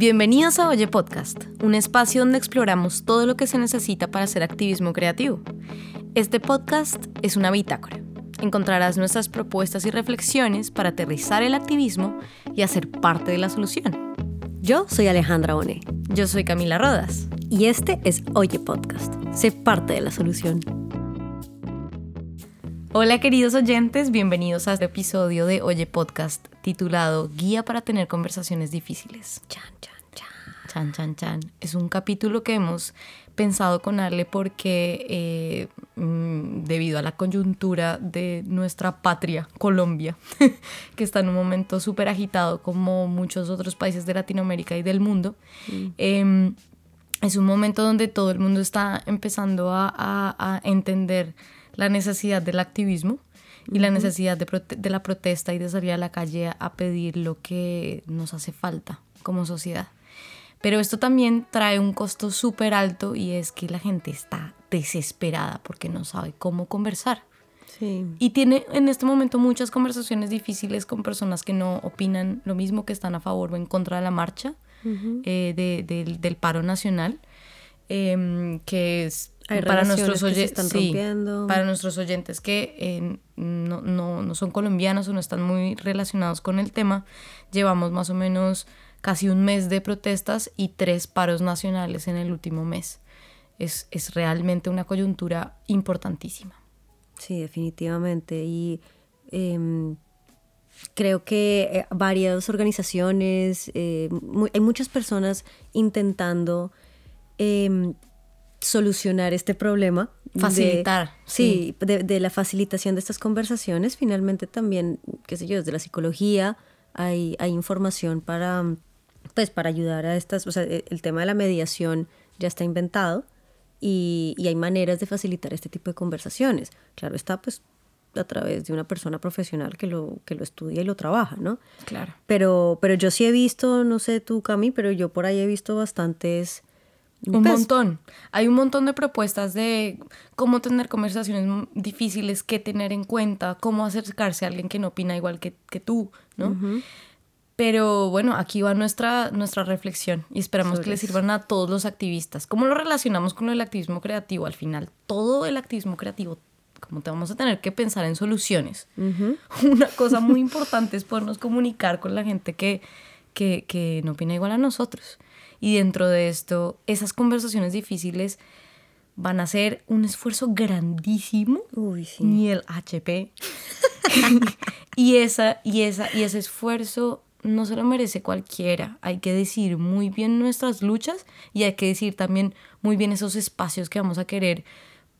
Bienvenidos a Oye Podcast, un espacio donde exploramos todo lo que se necesita para hacer activismo creativo. Este podcast es una bitácora. Encontrarás nuestras propuestas y reflexiones para aterrizar el activismo y hacer parte de la solución. Yo soy Alejandra One. Yo soy Camila Rodas. Y este es Oye Podcast. Sé parte de la solución. Hola queridos oyentes, bienvenidos a este episodio de Oye Podcast titulado Guía para tener conversaciones difíciles. Chan, chan, chan. Chan, chan, chan. Es un capítulo que hemos pensado con Ale porque eh, mm, debido a la coyuntura de nuestra patria, Colombia, que está en un momento súper agitado como muchos otros países de Latinoamérica y del mundo, em, es un momento donde todo el mundo está empezando a, a- a entender la necesidad del activismo y la necesidad de, de la protesta y de salir a la calle a pedir lo que nos hace falta como sociedad. Pero esto también trae un costo súper alto y es que la gente está desesperada porque no sabe cómo conversar. Sí. Y tiene en este momento muchas conversaciones difíciles con personas que no opinan lo mismo, que están a favor o en contra de la marcha eh, de- del, del paro nacional, em, que es Hay para nuestros, que se oye- están sí, para nuestros oyentes que eh, no, no- no son colombianos o no están muy relacionados con el tema, llevamos más o menos casi un mes de protestas y tres paros nacionales en el último mes. Es, es realmente una coyuntura importantísima. Sí, definitivamente. Y em, creo que eh, varias organizaciones, eh, hay muchas personas intentando em, solucionar este problema. de- Facilitar, sí, de, de la facilitación de estas conversaciones. Finalmente también, qué sé yo, desde la psicología hay, hay información para, pues, para ayudar a estas, o sea, e- el tema de la mediación ya está inventado y, y hay maneras de facilitar este tipo de conversaciones. Claro está, pues, a través de una persona profesional que lo, que lo estudia y lo trabaja, ¿no? Claro. Pero, pero yo sí he visto, no sé tú, Cami, pero yo por ahí he visto bastantes... Un montón. Hay un montón de propuestas de cómo tener conversaciones difíciles, qué tener en cuenta, cómo acercarse a alguien que no opina igual que, que tú, ¿no? Pero bueno, aquí va nuestra, nuestra reflexión y esperamos Sobre que le sirvan a todos los activistas. ¿Cómo lo relacionamos con el activismo creativo? Al final, todo el activismo creativo, como te vamos a tener que pensar en soluciones. Una cosa muy importante es podernos comunicar con la gente que, que, que no opina igual a nosotros. Y dentro de esto, esas conversaciones difíciles van a ser un esfuerzo grandísimo Uy, sí. ni el HP. y, esa, y, esa, y ese esfuerzo no se lo merece cualquiera. Hay que decir muy bien nuestras luchas y hay que decir también muy bien esos espacios que vamos a querer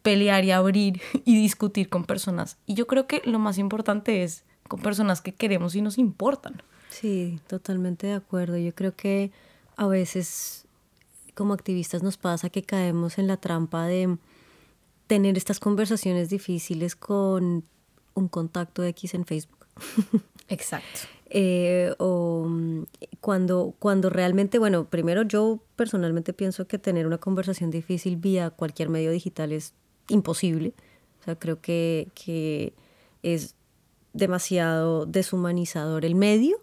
pelear y abrir y discutir con personas. Y yo creo que lo más importante es con personas que queremos y nos importan. Sí, totalmente de acuerdo. Yo creo que a veces como activistas nos pasa que caemos en la trampa de tener estas conversaciones difíciles con un contacto X en Facebook. Exacto. Eh, o mm, cuando, cuando realmente, bueno, primero yo personalmente pienso que tener una conversación difícil vía cualquier medio digital es imposible. O sea, creo que, que es demasiado deshumanizador el medio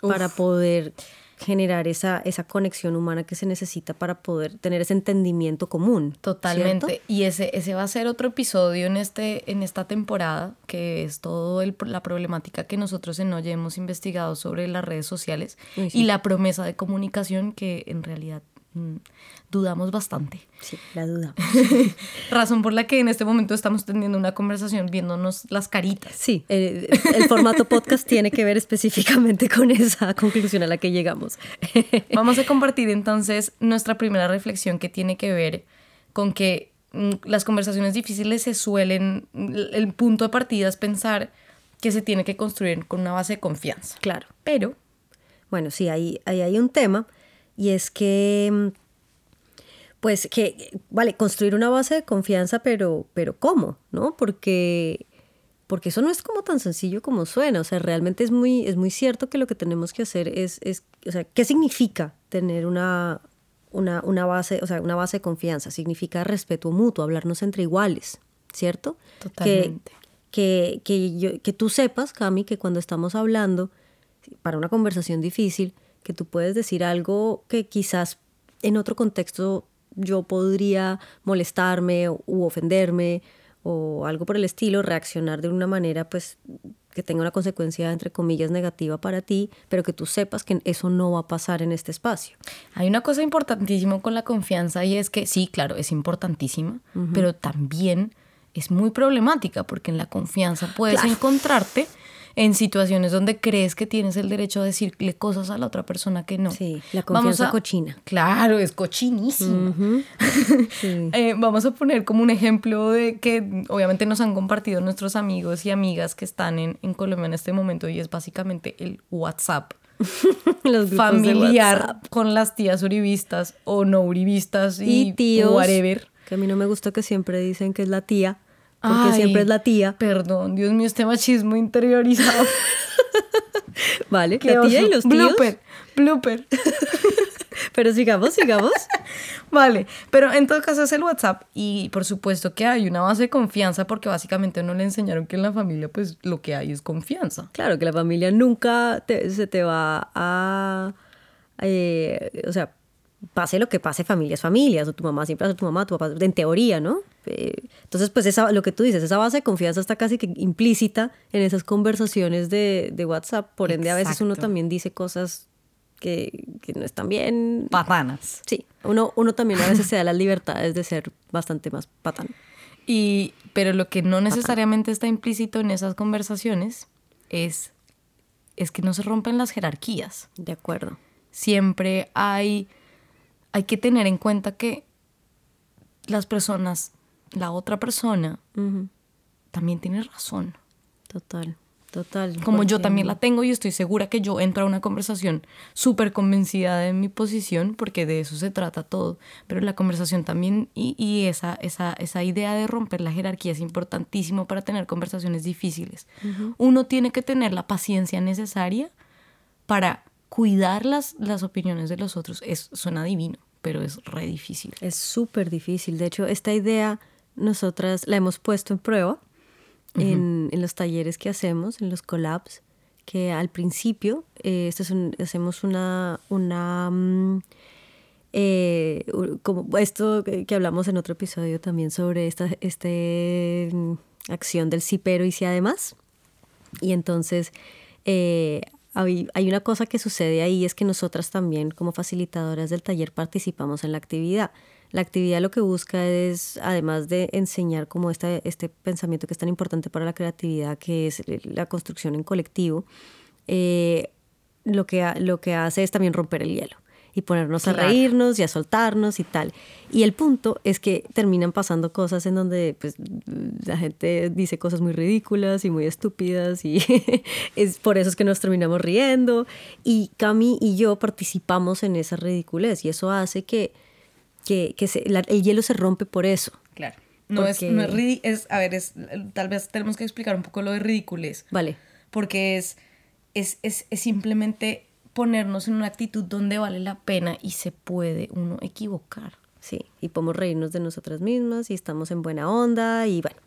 para poder generar esa, esa conexión humana que se necesita para poder tener ese entendimiento común. Totalmente. ¿cierto? Y ese, ese va a ser otro episodio en, este, en esta temporada, que es toda la problemática que nosotros en Oye hemos investigado sobre las redes sociales sí. y la promesa de comunicación que en realidad dudamos bastante. Sí, la duda. Razón por la que en este momento estamos teniendo una conversación viéndonos las caritas. Sí, el, el formato podcast tiene que ver específicamente con esa conclusión a la que llegamos. Vamos a compartir entonces nuestra primera reflexión que tiene que ver con que mm, las conversaciones difíciles se suelen, el punto de partida es pensar que se tiene que construir con una base de confianza. Claro. Pero, Bueno, sí, ahí, ahí hay un tema y es que, pues que, vale, construir una base de confianza, pero, pero ¿cómo? ¿No? Porque, porque eso no es como tan sencillo como suena, o sea, realmente es muy, es muy cierto que lo que tenemos que hacer es, es o sea, ¿qué significa tener una, una, una base, o sea, una base de confianza? Significa respeto mutuo, hablarnos entre iguales, ¿cierto? Que- Totalmente. que, que, yo- que tú sepas, Cami, que cuando estamos hablando para una conversación difícil, que tú puedes decir algo que quizás en otro contexto yo podría molestarme u ofenderme o algo por el estilo, reaccionar de una manera pues que tenga una consecuencia entre comillas negativa para ti, pero que tú sepas que eso no va a pasar en este espacio. Hay una cosa importantísima con la confianza y es que sí, claro, es importantísima, pero también es muy problemática porque en la confianza puedes encontrarte en situaciones donde crees que tienes el derecho a decirle cosas a la otra persona que no. Sí, la confianza cochina. Claro, es cochinísimo. Eh, vamos a poner como un ejemplo de que obviamente nos han compartido nuestros amigos y amigas que están en, en Colombia en este momento y es básicamente el WhatsApp. Los familiar con las tías uribistas o no uribistas y, tíos, whatever. Que a mí no me gusta que siempre dicen que es la tía porque siempre es la tía. Perdón, Dios mío, este machismo interiorizado. vale, la tía y los tíos. Blooper, blooper. pero sigamos, sigamos. vale, pero en todo caso es el WhatsApp y por supuesto que hay una base de confianza porque básicamente no le enseñaron que en la familia pues lo que hay es confianza. Claro, que la familia nunca se te va a... Eh, o sea, pase lo que pase, familia es familia, o tu mamá siempre hace tu mamá, tu papá, en teoría, ¿no? Eh, entonces, pues esa, lo que tú dices, esa base de confianza está casi que implícita en esas conversaciones de, de WhatsApp, por ende a veces uno también dice cosas que, que, no están bien. Patanas. Sí, uno, uno también a veces se da las libertades de ser bastante más patán. Y, pero lo que no necesariamente está implícito en esas conversaciones es, es que no se rompen las jerarquías. De acuerdo. Siempre hay hay que tener en cuenta que las personas, la otra persona, también tiene razón. Total, total. Como yo también la tengo y estoy segura que yo entro a una conversación súper convencida de mi posición, porque de eso se trata todo. Pero la conversación también y, esa, esa, esa, idea de romper la jerarquía es importantísimo para tener conversaciones difíciles. Uno tiene que tener la paciencia necesaria para cuidar las, las opiniones de los otros. Es, suena divino pero es re difícil. Es súper difícil. De hecho, esta idea nosotras la hemos puesto en prueba en, los talleres que hacemos, en los collabs, que al principio eh, esto hacemos una... una mm, eh, como esto que hablamos en otro episodio también sobre esta este, mm, acción del sí pero y sí además. Y entonces eh, hay, una cosa que sucede ahí, es que nosotras también como facilitadoras del taller participamos en la actividad. La actividad lo que busca es, además de enseñar como este, este pensamiento que es tan importante para la creatividad, que es la construcción en colectivo, eh, lo, que, lo que hace es también romper el hielo y ponernos a reírnos y a soltarnos y tal. Y el punto es que terminan pasando cosas en donde pues, la gente dice cosas muy ridículas y muy estúpidas y es por eso es que nos terminamos riendo. Y Cami y yo participamos en esa ridiculez y eso hace que, que, que el hielo se rompe por eso. Claro. No, es, no es, es, a ver, es, tal vez tenemos que explicar un poco lo de ridiculez. Vale. Porque es, es, es, es simplemente ponernos en una actitud donde vale la pena y se puede uno equivocar. Sí, y podemos reírnos de nosotras mismas y estamos en buena onda y bueno,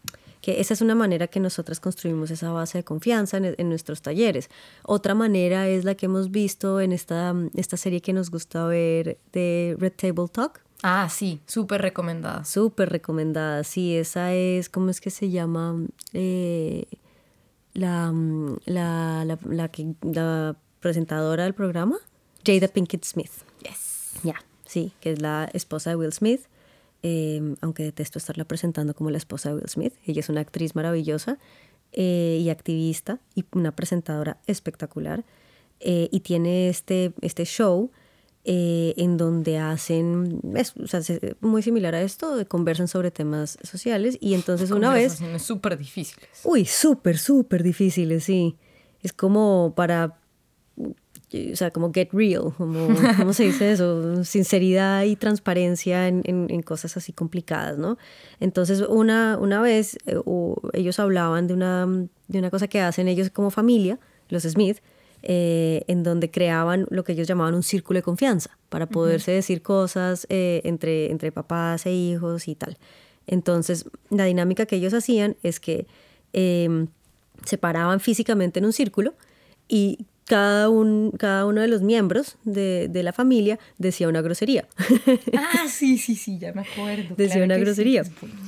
que esa es una manera que nosotras construimos esa base de confianza en, nuestros talleres. Otra manera es la que hemos visto en esta, esta serie que nos gusta ver de Red Table Talk. Ah, sí, súper recomendada. Súper recomendada, sí, esa es, ¿cómo es que se llama? Eh, la, la, la, la, que, la presentadora del programa, Jada Pinkett Smith. Yes. Ya, sí, que es la esposa de Will Smith. Eh, aunque detesto estarla presentando como la esposa de Will Smith. Ella es una actriz maravillosa eh, y activista y una presentadora espectacular. Eh, y tiene este, este show en donde hacen, es, o sea, muy similar a esto, conversan sobre temas sociales y entonces una vez... súper difíciles. Uy, súper, súper difíciles, sí. Es como para o sea, como get real, como, ¿cómo se dice eso? Sinceridad y transparencia en, en, cosas así complicadas, ¿no? Entonces, una, una vez eh, ellos hablaban de una, de una cosa que hacen ellos como familia, los Smith, eh, en donde creaban lo que ellos llamaban un círculo de confianza, para poderse decir cosas eh, entre, entre papás e hijos y tal. Entonces, la dinámica que ellos hacían es que em, se paraban físicamente en un círculo y cada, un, cada uno de los miembros de, de, la familia decía una grosería. Ah, sí, sí, sí, ya me acuerdo. decía una grosería.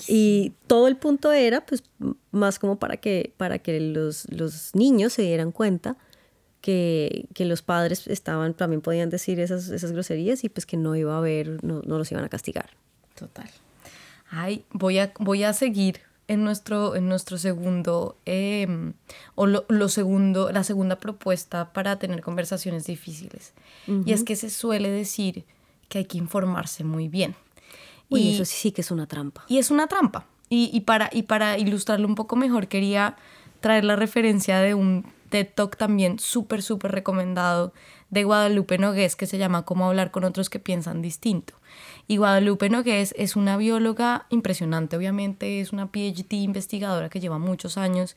y todo el punto era, pues, más como para que, para que los, los niños se dieran cuenta que, que, los padres estaban, también podían decir esas, esas groserías y pues que no iba a haber, no, no los iban a castigar. Total. Ay, voy a, voy a seguir en nuestro, en nuestro segundo, em, o lo, segundo, la segunda propuesta para tener conversaciones difíciles. Y es que se suele decir que hay que informarse muy bien. y eso sí que es una trampa. Y es una trampa. Y, y, para, y para ilustrarlo un poco mejor, quería traer la referencia de un TED Talk también súper, súper recomendado de Guadalupe Nogués que se llama Cómo hablar con otros que piensan distinto. Y Guadalupe Nogués es una bióloga impresionante, obviamente, es una PhD investigadora que lleva muchos años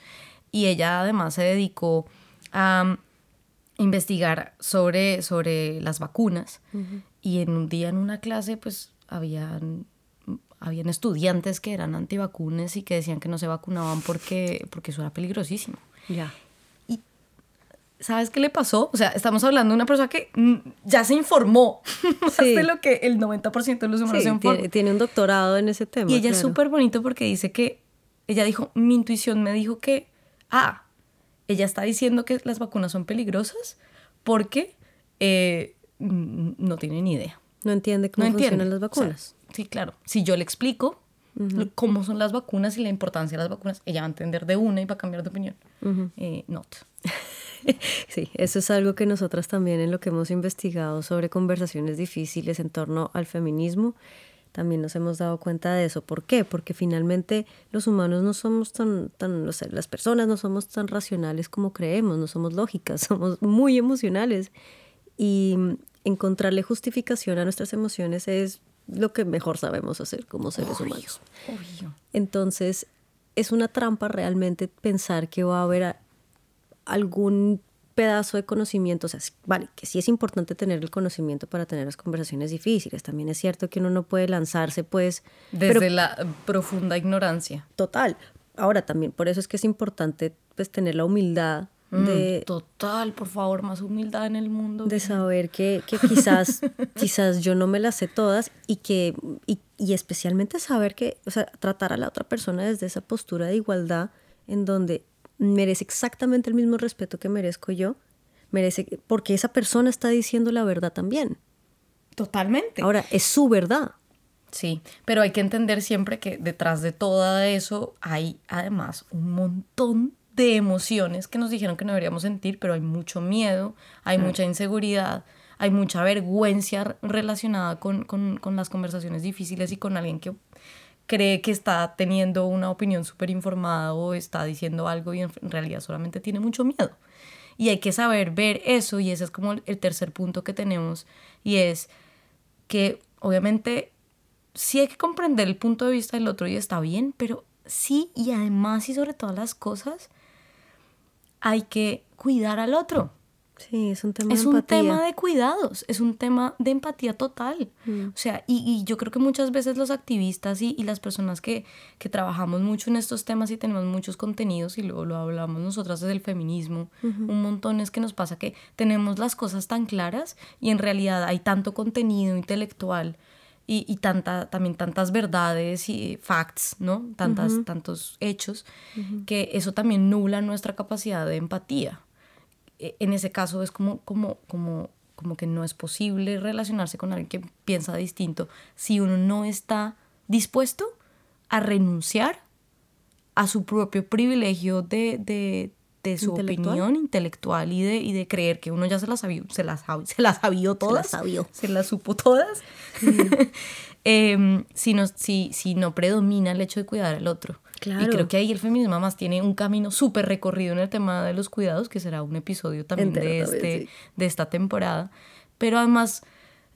y ella además se dedicó a investigar sobre, sobre las vacunas. Y en un día en una clase, pues habían, habían estudiantes que eran antivacunas y que decían que no se vacunaban porque, porque eso era peligrosísimo. Ya. ¿Sabes qué le pasó? O sea, estamos hablando de una persona que mm, ya se informó más de lo que el 90% de los humanos se tiene, tiene, un doctorado en ese tema. Y ella es súper bonito porque dice que, ella dijo, mi intuición me dijo que, ah, ella está diciendo que las vacunas son peligrosas porque eh, no tiene ni idea. No entiende cómo funcionan las vacunas. sí, claro. Si yo le explico cómo son las vacunas y la importancia de las vacunas, ella va a entender de una y va a cambiar de opinión. eh, not. Sí, eso es algo que nosotras también en lo que hemos investigado sobre conversaciones difíciles en torno al feminismo, también nos hemos dado cuenta de eso. ¿Por qué? Porque finalmente los humanos no somos tan, tan o sea, las personas no somos tan racionales como creemos, no somos lógicas, somos muy emocionales. Y encontrarle justificación a nuestras emociones es lo que mejor sabemos hacer como seres humanos. Entonces, es una trampa realmente pensar que va a haber algún pedazo de conocimiento, o sea, vale, que sí es importante tener el conocimiento para tener las conversaciones difíciles, también es cierto que uno no puede lanzarse pues... Desde la profunda ignorancia. Total. Ahora también, por eso es que es importante pues tener la humildad mm, de... total, por favor, más humildad en el mundo. De saber que, que quizás, quizás yo no me las sé todas y que, y, y especialmente saber que, o sea, tratar a la otra persona desde esa postura de igualdad en donde merece exactamente el mismo respeto que merezco yo, merece porque esa persona está diciendo la verdad también. Totalmente. Ahora, es su verdad. Sí, pero hay que entender siempre que detrás de todo eso hay además un montón de emociones que nos dijeron que no deberíamos sentir, pero hay mucho miedo, hay mucha inseguridad, hay mucha vergüenza relacionada con, con, con las conversaciones difíciles y con alguien que cree que está teniendo una opinión súper informada o está diciendo algo y en realidad solamente tiene mucho miedo. Y hay que saber ver eso y ese es como el tercer punto que tenemos y es que obviamente sí hay que comprender el punto de vista del otro y está bien, pero sí y además y sobre todas las cosas hay que cuidar al otro. Sí, es un tema es un tema de cuidados, es un tema de empatía total. Mm. O sea, y, y, yo creo que muchas veces los activistas y, y las personas que, que, trabajamos mucho en estos temas y tenemos muchos contenidos, y luego lo hablamos nosotras desde el feminismo, un montón es que nos pasa que tenemos las cosas tan claras y en realidad hay tanto contenido intelectual y, y tanta, también tantas verdades y facts, ¿no? Tantas, Tantos hechos, que eso también nubla nuestra capacidad de empatía. E, en ese caso es como, como, como, como que no es posible relacionarse con alguien que piensa distinto si uno no está dispuesto a renunciar a su propio privilegio de, de, de su opinión intelectual y de, y de creer que uno ya se las sabió, se las, se las sabió todas, se las, se las supo todas, eh, si, no, si, si no predomina el hecho de cuidar al otro. Y creo que ahí el feminismo más tiene un camino súper recorrido en el tema de los cuidados, que será un episodio también de, este, de esta temporada. Pero además,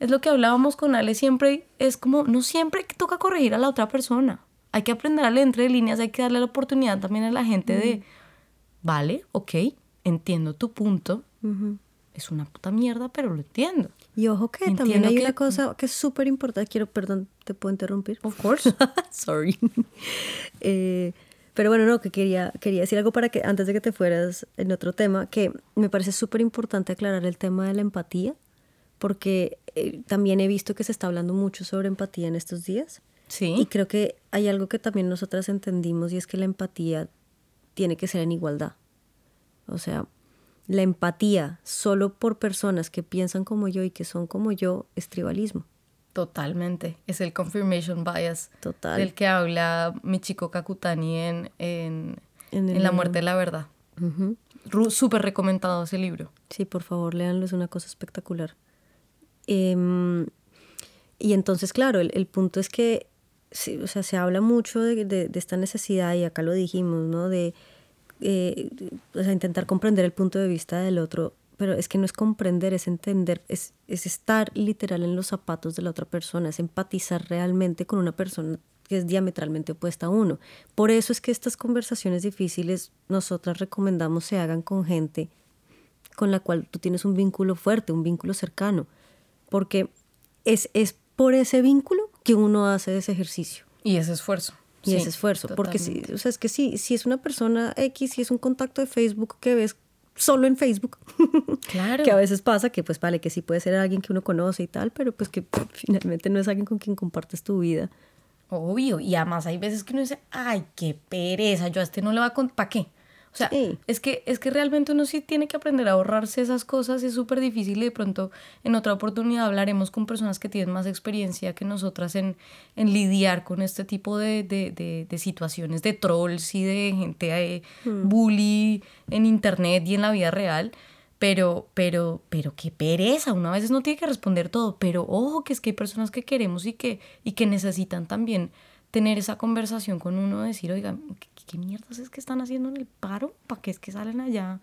es lo que hablábamos con Ale siempre, es como, no siempre toca corregir a la otra persona. Hay que aprender a leer entre líneas, hay que darle la oportunidad también a la gente de, vale, ok, entiendo tu punto, es una puta mierda, pero lo entiendo. Y ojo que también hay una cosa que es súper importante. Quiero, perdón, ¿te puedo interrumpir? Of course. Sorry. Eh, Pero bueno, no, que quería, quería decir algo para que antes de que te fueras en otro tema, que me parece súper importante aclarar el tema de la empatía, porque eh, también he visto que se está hablando mucho sobre empatía en estos días. Sí. Y creo que hay algo que también nosotras entendimos y es que la empatía tiene que ser en igualdad. O sea, la empatía solo por personas que piensan como yo y que son como yo es tribalismo. Totalmente. Es el confirmation bias Total. del que habla Michiko Kakutani en, en, En La muerte de la verdad. Ujú. Ru- Súper recomendado ese libro. Sí, por favor, léanlo, es una cosa espectacular. Em, y entonces, claro, el, el punto es que sí, o sea, se habla mucho de, de- de esta necesidad, y acá lo dijimos, ¿no? De, eh, o sea, intentar comprender el punto de vista del otro, pero es que no es comprender, es entender, es, es estar literal en los zapatos de la otra persona, es empatizar realmente con una persona que es diametralmente opuesta a uno. Por eso es que estas conversaciones difíciles nosotras recomendamos se hagan con gente con la cual tú tienes un vínculo fuerte, un vínculo cercano, porque es, es por ese vínculo que uno hace ese ejercicio Y ese esfuerzo. Y Sí, ese esfuerzo, porque si, o sea, es que sí, si es una persona X, si es un contacto de Facebook que ves solo en Facebook, Claro. que a veces pasa que pues vale, que sí puede ser alguien que uno conoce y tal, pero pues que finalmente no es alguien con quien compartes tu vida. Obvio. Y además hay veces que uno dice, ay, qué pereza, yo a este no le va a contar. ¿Para qué? O sea, Sí. es, que, es que realmente uno sí tiene que aprender a ahorrarse esas cosas. Es súper difícil y de pronto en otra oportunidad hablaremos con personas que tienen más experiencia que nosotras en, en lidiar con este tipo de, de, de- de situaciones de trolls y de gente eh, bully en internet y en la vida real. Pero, pero, pero qué pereza, uno a veces no tiene que responder todo, pero ojo que es que hay personas que queremos y que, y que necesitan también tener esa conversación con uno, decir, oiga, ¿qué, qué mierdas es que están haciendo en el paro? ¿Para qué es que salen allá?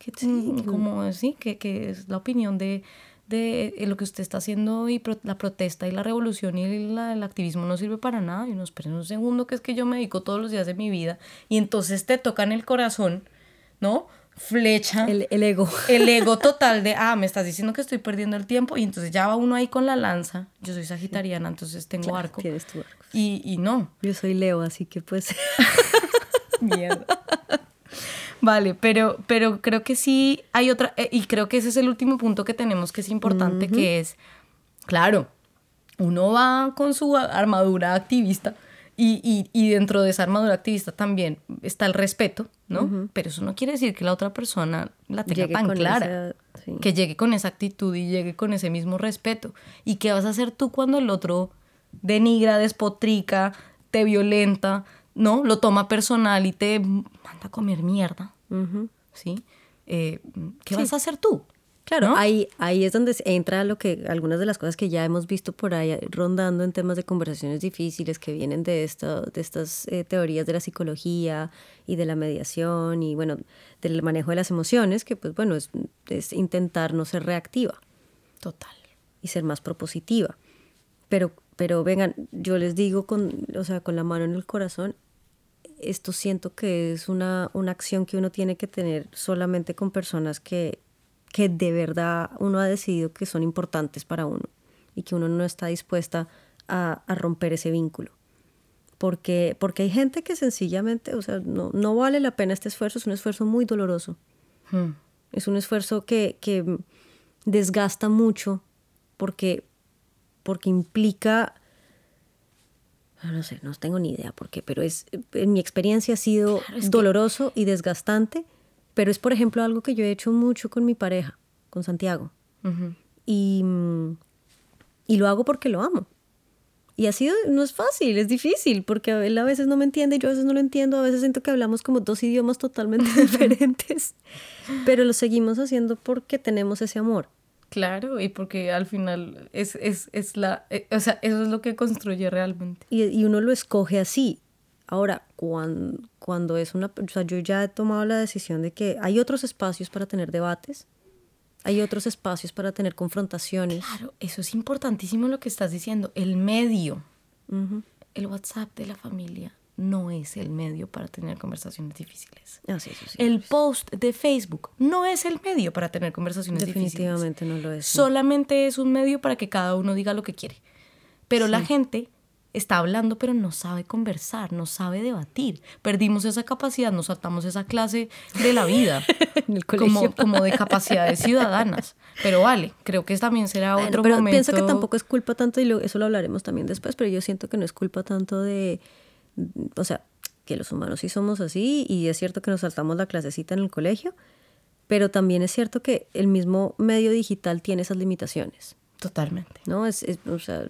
Que, mm, como sí, que, que es la opinión de, de eh, lo que usted está haciendo y pro- la protesta y la revolución y la- el activismo no sirve para nada. Y uno espera un segundo que es que yo me dedico todos los días de mi vida y entonces te tocan el corazón, ¿no? Flecha El, el ego. el ego total de, ah, me estás diciendo que estoy perdiendo el tiempo y entonces ya va uno ahí con la lanza. Yo soy sagitariana, entonces tengo arco. Tienes tu arco. Y, y no, Yo soy Leo, así que pues... mierda. Vale, pero, pero creo que sí hay otra, eh, y creo que ese es el último punto que tenemos que es importante, que es, claro, uno va con su armadura activista y, y- y dentro de esa armadura activista también está el respeto, ¿no? Pero eso no quiere decir que la otra persona la tenga Llegue tan clara. esa- sí. Que llegue con esa actitud y llegue con ese mismo respeto. ¿Y qué vas a hacer tú cuando el otro denigra, despotrica, te violenta, ¿no? Lo toma personal y te manda a comer mierda. ¿sí? Eh, ¿Qué Sí. vas a hacer tú? Claro, ¿No? ahí, ahí es donde entra lo que algunas de las cosas que ya hemos visto por ahí rondando en temas de conversaciones difíciles que vienen de, esto, de estas eh, teorías de la psicología y de la mediación y bueno, del manejo de las emociones, que pues bueno, es, es intentar no ser reactiva Total. y ser más propositiva. Pero, pero vengan, yo les digo con, o sea, con la mano en el corazón, esto siento que es una, una acción que uno tiene que tener solamente con personas que, que de verdad uno ha decidido que son importantes para uno y que uno no está dispuesta a, a romper ese vínculo. Porque, porque hay gente que sencillamente, o sea, no, no vale la pena este esfuerzo, es un esfuerzo muy doloroso. Hmm. Es un esfuerzo que, que desgasta mucho porque, porque implica, ah, no sé, no tengo ni idea por qué, pero es, en mi experiencia ha sido Claro, es que- doloroso y desgastante, pero es por ejemplo algo que yo he hecho mucho con mi pareja, con Santiago, y, y lo hago porque lo amo. Y ha sido, no es fácil, es difícil, porque él a veces no me entiende, yo a veces no lo entiendo, a veces siento que hablamos como dos idiomas totalmente diferentes, pero lo seguimos haciendo porque tenemos ese amor. Claro, y porque al final es, es, es la, eh, o sea, eso es lo que construye realmente. Y, y uno lo escoge así. Ahora, cuando, cuando es una... O sea, yo ya he tomado la decisión de que hay otros espacios para tener debates, hay otros espacios para tener confrontaciones. Claro, eso es importantísimo lo que estás diciendo. El medio, Ujú. el WhatsApp de la familia, no es el medio para tener conversaciones difíciles. Ah, sí, sí, sí. El post de Facebook no es el medio para tener conversaciones difíciles. Definitivamente no lo es. Solamente es un medio para que cada uno diga lo que quiere. Pero la gente está hablando pero no sabe conversar, no sabe debatir. Perdimos esa capacidad, nos saltamos esa clase de la vida En el como, como de capacidades ciudadanas. Pero vale, creo que también será Bueno, otro pero momento. pienso que tampoco es culpa tanto, y lo- eso lo hablaremos también después, pero yo siento que no es culpa tanto de, o sea, que los humanos sí somos así, y es cierto que nos saltamos la clasecita en el colegio, pero también es cierto que el mismo medio digital tiene esas limitaciones. Totalmente. ¿no? Es, es, o sea,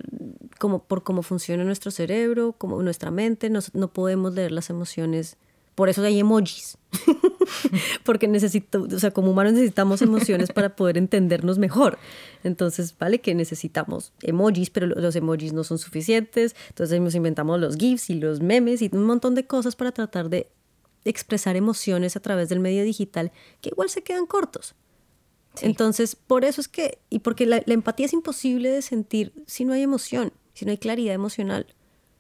como por cómo funciona nuestro cerebro, como nuestra mente, nos- no podemos leer las emociones. Por eso hay emojis. Porque necesito, o sea, como humanos necesitamos emociones para poder entendernos mejor. Entonces, vale que necesitamos emojis, pero lo- los emojis no son suficientes. Entonces nos inventamos los GIFs y los memes y un montón de cosas para tratar de expresar emociones a través del medio digital que igual se quedan cortos. Entonces, por eso es que, y porque la, la empatía es imposible de sentir si no hay emoción, si no hay claridad emocional.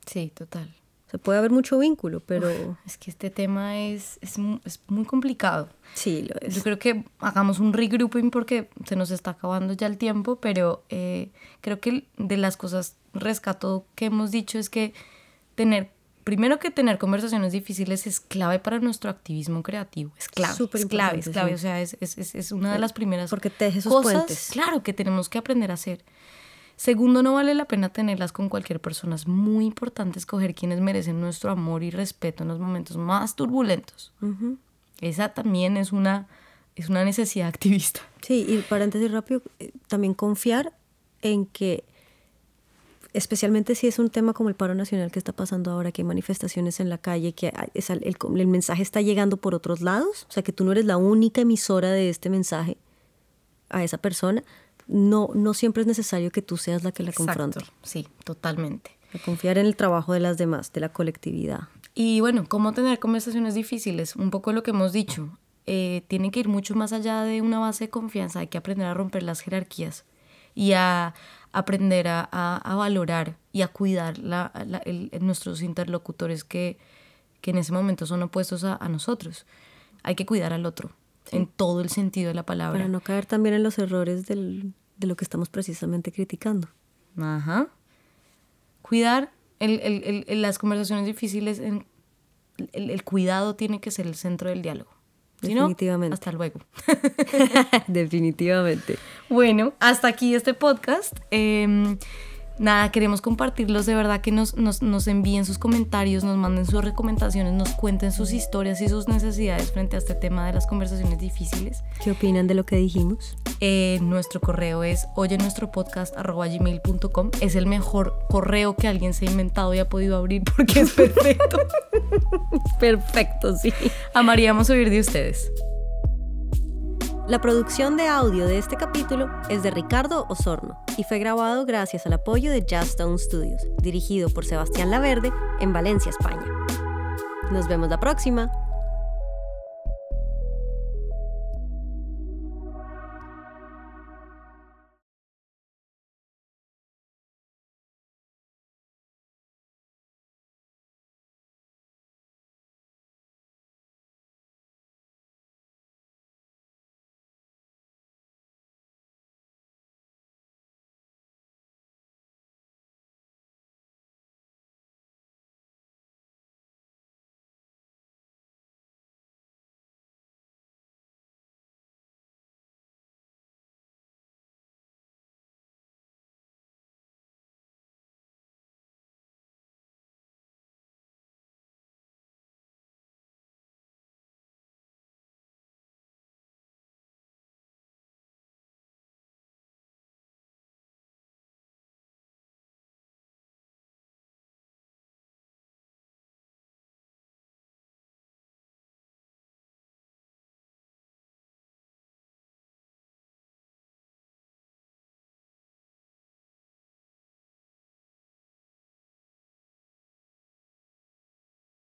Sí, total. O sea, puede haber mucho vínculo, pero Es que este tema es, es, es muy complicado. sí lo es. Yo creo que hagamos un regrouping porque se nos está acabando ya el tiempo, pero eh, creo que de las cosas rescato que hemos dicho es que tener, primero que tener conversaciones difíciles es clave para nuestro activismo creativo, es clave, Súper es clave, es clave, sí. o sea, es, es, es, una de las primeras Porque teje esos cosas, puentes. claro, que tenemos que aprender a hacer. Segundo, no vale la pena tenerlas con cualquier persona. Es muy importante escoger quienes merecen nuestro amor y respeto en los momentos más turbulentos. Esa también es una, es una necesidad activista. Sí, y paréntesis rápido, eh, también confiar en que, especialmente si es un tema como el paro nacional que está pasando ahora, que hay manifestaciones en la calle, que es el, el mensaje está llegando por otros lados, o sea, que tú no eres la única emisora de este mensaje a esa persona, no, no siempre es necesario que tú seas la que la confronte. Sí, totalmente. Confiar en el trabajo de las demás, de la colectividad. Y bueno, ¿cómo tener conversaciones difíciles? Un poco lo que hemos dicho. Eh, tiene que ir mucho más allá de una base de confianza. Hay que aprender a romper las jerarquías y a aprender a, a- a valorar y a cuidar la- la- el- nuestros interlocutores que, que en ese momento son opuestos a, a nosotros. Hay que cuidar al otro en todo el sentido de la palabra. Para no caer también en los errores del- de lo que estamos precisamente criticando. Ajá. Cuidar el- el- el- las conversaciones difíciles, en- el, el cuidado tiene que ser el centro del diálogo. Si no, Definitivamente. hasta luego. Definitivamente. Bueno, hasta aquí este podcast. Eh, nada, queremos compartirlos. De verdad que nos, nos, nos envíen sus comentarios, nos manden sus recomendaciones, nos cuenten sus historias y sus necesidades frente a este tema de las conversaciones difíciles. ¿Qué opinan de lo que dijimos? Eh, nuestro correo es oye nuestro podcast gmail.com. Es el mejor correo que alguien se ha inventado y ha podido abrir porque es perfecto. Perfecto, sí. Amaríamos oír de ustedes. La producción de audio de este capítulo es de Ricardo Osorno y fue grabado gracias al apoyo de Stone Studios, dirigido por Sebastián Laverde en Valencia, España. Nos vemos la próxima.